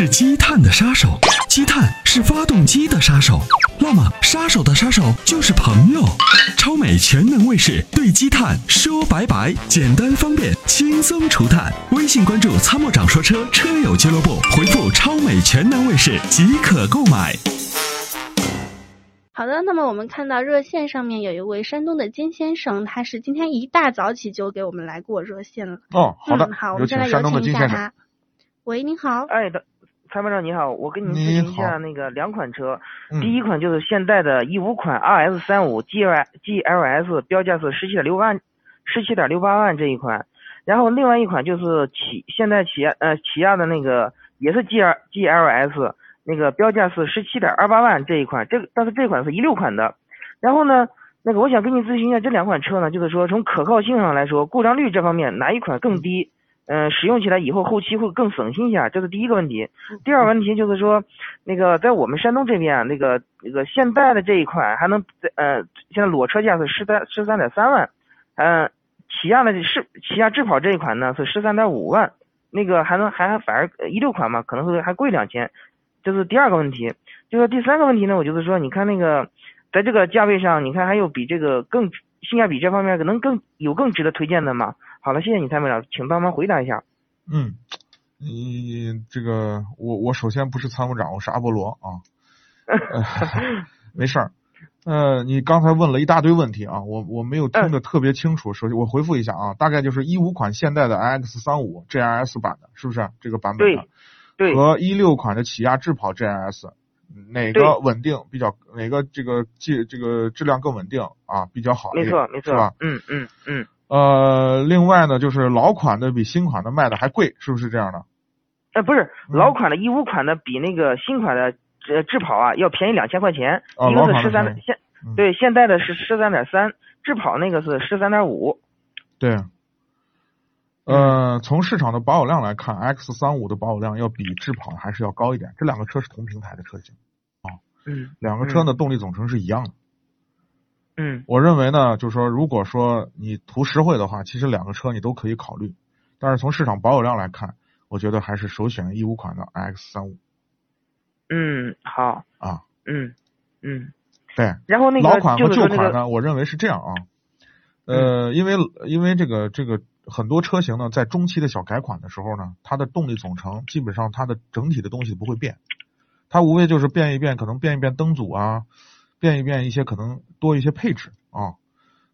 它是积碳的杀手，积碳是发动机的杀手。那么，杀手的杀手就是朋友。超美全能卫士对积碳说拜拜，简单方便，轻松除碳。微信关注“参谋长说车”车友俱乐部，回复“超美全能卫士”即可购买。好的，那么我们看到热线上面有一位山东的金先生，他是今天一大早起就给我们来过热线了。哦，好的，嗯、好，我有们先来有请山东的请一下金先生。他。喂，您好。哎的，参谋长你好，我跟您咨询一下那个两款车，嗯第一款就是现代的一五款 RS 三五 GL GLS，标价是十七点六万，十七点六八万这一款，然后另外一款就是起现代起亚呃起亚的那个也是 GL GLS，那个标价是十七点二八万这一款，这个但是这款是一六款的，然后呢。那个，我想跟你咨询一下这两款车呢，就是说从可靠性上来说，故障率这方面哪一款更低？嗯、使用起来以后后期会更省心一下，这是第一个问题。第二个问题就是说，那个在我们山东这边啊，那个那个现代的这一款还能呃，现在裸车价是十三十三点三万，嗯、起亚的是起亚智跑这一款呢是十三点五万，那个还能还反而一六款嘛，可能会还贵两千，这是第二个问题。就说第三个问题呢，我就是说，你看那个在这个价位上，你看还有比这个更性价比这方面可能更有更值得推荐的吗？好了，谢谢你参谋长，请帮忙回答一下。嗯，你这个我我首先不是参谋长，我是阿波罗啊。呃没事儿。呃，你刚才问了一大堆问题啊，我我没有听得特别清楚。首先我回复一下啊，大概就是一五款现代的 X 三五 GLS 版的，是不是这个版本的？对，和一六款的起亚智跑 GLS 哪个稳定比较？哪个这个质这个质量更稳定啊？比较好一点？没错没是吧错？，嗯嗯嗯，呃，另外呢，就是老款的比新款的卖的还贵，是不是这样的？呃，不是嗯老款的一五款的比那个新款的呃智跑啊要便宜两千块钱，哦一个是十三现嗯对现在的是十三点三，智跑那个是十三点五。对。呃，从市场的保有量来看，X 三五的保有量要比智跑还是要高一点。这两个车是同平台的车型，嗯两个车呢动力总成是一样的。嗯我认为呢，就是说，如果说你图实惠的话，其实两个车你都可以考虑。但是从市场保有量来看，我觉得还是首选一五款的 X 三五嗯，好，啊。嗯嗯，对，然后那个老款和旧款呢，我认为是这样啊。呃，因为因为这个这个很多车型呢，在中期的小改款的时候呢，它的动力总成基本上它的整体的东西不会变，它无非就是变一变，可能变一变灯组啊，变一变一些可能多一些配置啊。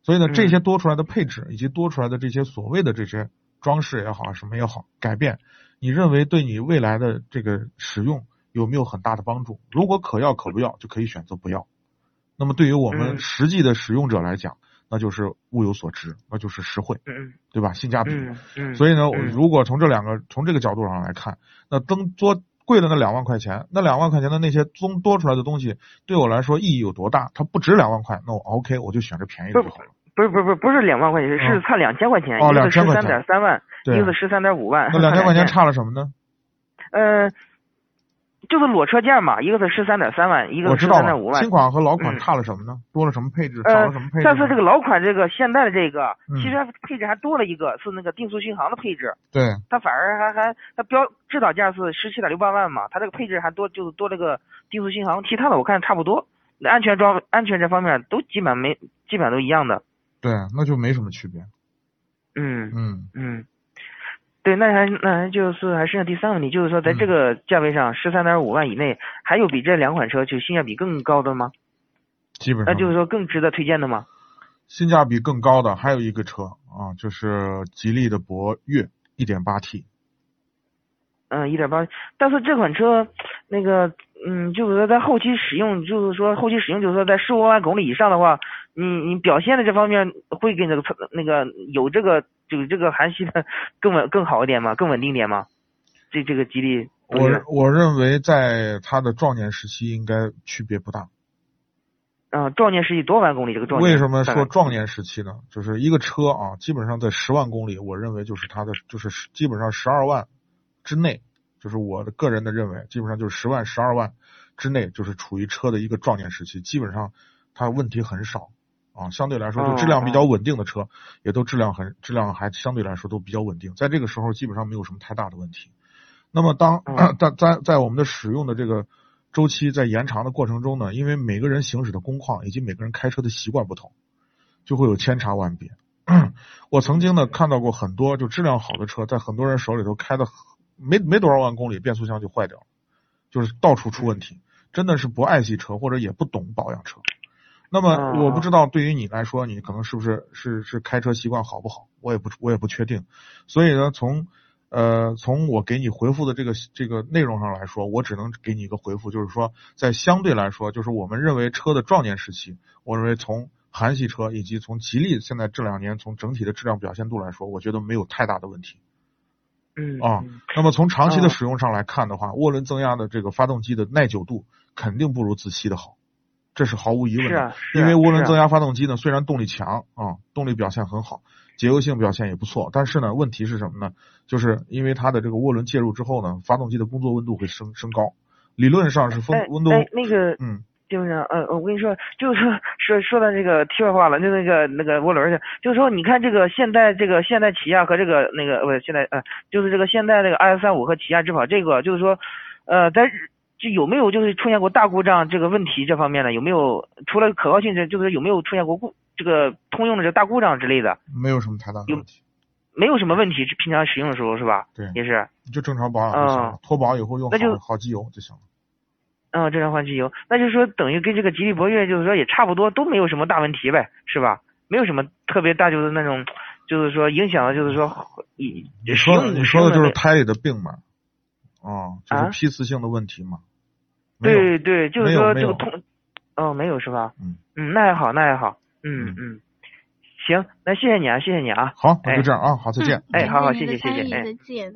所以呢，嗯这些多出来的配置以及多出来的这些所谓的这些装饰也好，什么也好，改变，你认为对你未来的这个使用有没有很大的帮助？如果可要可不要，就可以选择不要。那么对于我们嗯实际的使用者来讲，那就是物有所值，那就是实惠，嗯对吧？性价比。所以呢，如果从这两个从这个角度上来看，那增多贵的那两万块钱，那两万块钱的那些增多出来的东西，对我来说意义有多大？它不值两万块，那我 OK，我就选择便宜的就好了。不是不是不是不是两万块钱，是嗯差两千块钱，哦一个是2000块十三点三万，对一个是十三点五万。那两千块钱差了什么呢？呃，就是裸车价嘛，一个是十三点三万，一个是十三点五万新。款和老款嗯差了什么呢？多了什么配置？少呃了什么配置呢？但是这个老款这个现代的这个，嗯其实它配置还多了一个，是那个定速巡航的配置。对，它反而还还它标指导价是十七点六八万嘛，它这个配置还多，就是多了个定速巡航，其他的我看差不多，安全装安全这方面都基本没基本都一样的。对，那就没什么区别。嗯嗯，嗯，对，那还那还就是还剩下第三个问题，就是说在这个价位上十三点五万以内，还有比这两款车就性价比更高的吗？基本上那就是说更值得推荐的吗？性价比更高的还有一个车啊，就是吉利的博越一点八 T。嗯，一点八，但是这款车，那个，嗯，就是说在后期使用，就是说后期使用，就是说在十五万公里以上的话，你你表现的这方面会跟这个那个有这个就是这个韩系的 更稳更好一点嘛？更稳定点嘛？这这个吉利我认我认为在它的壮年时期应该区别不大。嗯，壮年时期多少万公里这个壮年？为什么说壮年时期呢？就是一个车啊，基本上在十万公里，我认为就是它的就是基本上十二万之内，就是我的个人的认为，基本上就是十万十二万之内，就是处于车的一个壮年时期，基本上它问题很少啊，相对来说就质量比较稳定的车，也都质量很质量还相对来说都比较稳定，在这个时候基本上没有什么太大的问题。那么当在在在我们的使用的这个周期在延长的过程中呢，因为每个人行驶的工况以及每个人开车的习惯不同，就会有千差万别。我曾经呢看到过很多就质量好的车，在很多人手里头开的没没多少万公里，变速箱就坏掉了，就是到处出问题，真的是不爱惜车或者也不懂保养车。那么我不知道对于你来说，你可能是不是是是开车习惯好不好？我也不我也不确定。所以呢，从呃从我给你回复的这个这个内容上来说，我只能给你一个回复，就是说在相对来说，就是我们认为车的壮年时期，我认为从韩系车以及从吉利现在这两年从整体的质量表现度来说，我觉得没有太大的问题。嗯啊，那么从长期的使用上来看的话，涡轮增压的这个发动机的耐久度肯定不如自吸的好，这是毫无疑问的。因为涡轮增压发动机呢，虽然动力强啊，动力表现很好，节油性表现也不错，但是呢，问题是什么呢？就是因为它的这个涡轮介入之后呢，发动机的工作温度会升升高，理论上是风温度那个嗯。就是呃，我跟你说，就是说说说到这个题外话了，就那个那个涡轮去，就是说，你看这个现代这个现代起亚和这个那个不是现代呃，就是这个现代这个 i 三五和起亚智跑这个，就是说，呃，在就有没有就是出现过大故障这个问题这方面的？有没有除了可靠性这，就是有没有出现过故这个通用的这大故障之类的？没有什么太大的问题，没有什么问题，平常使用的时候是吧？对，也是，就正常保养就行了，脱保以后用好好机油就行了。嗯，正常换机油，那就是说等于跟这个吉利博越就是说也差不多，都没有什么大问题呗，是吧？没有什么特别大，就是那种，就是说影响，就是说你你说你说的就是胎里的病嘛？哦，就是批次性的问题嘛？对对，就是说这个通，哦，没有是吧？嗯嗯，那也好，那也好，嗯嗯，行，那谢谢你啊，谢谢你啊。好，那就这样啊，好，再见。哎，好好，谢谢谢谢，哎，再见。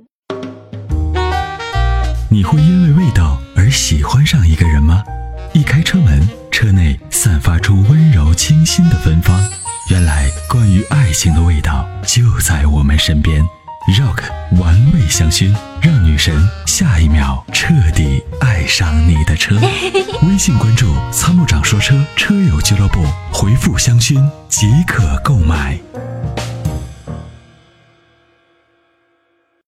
你会因为味道？而喜欢上一个人吗？一开车门，车内散发出温柔清新的芬芳。原来，关于爱情的味道就在我们身边。Rock 玩味香薰，让女神下一秒彻底爱上你的车。微信关注“参谋长说车”车友俱乐部，回复“香薰”即可购买。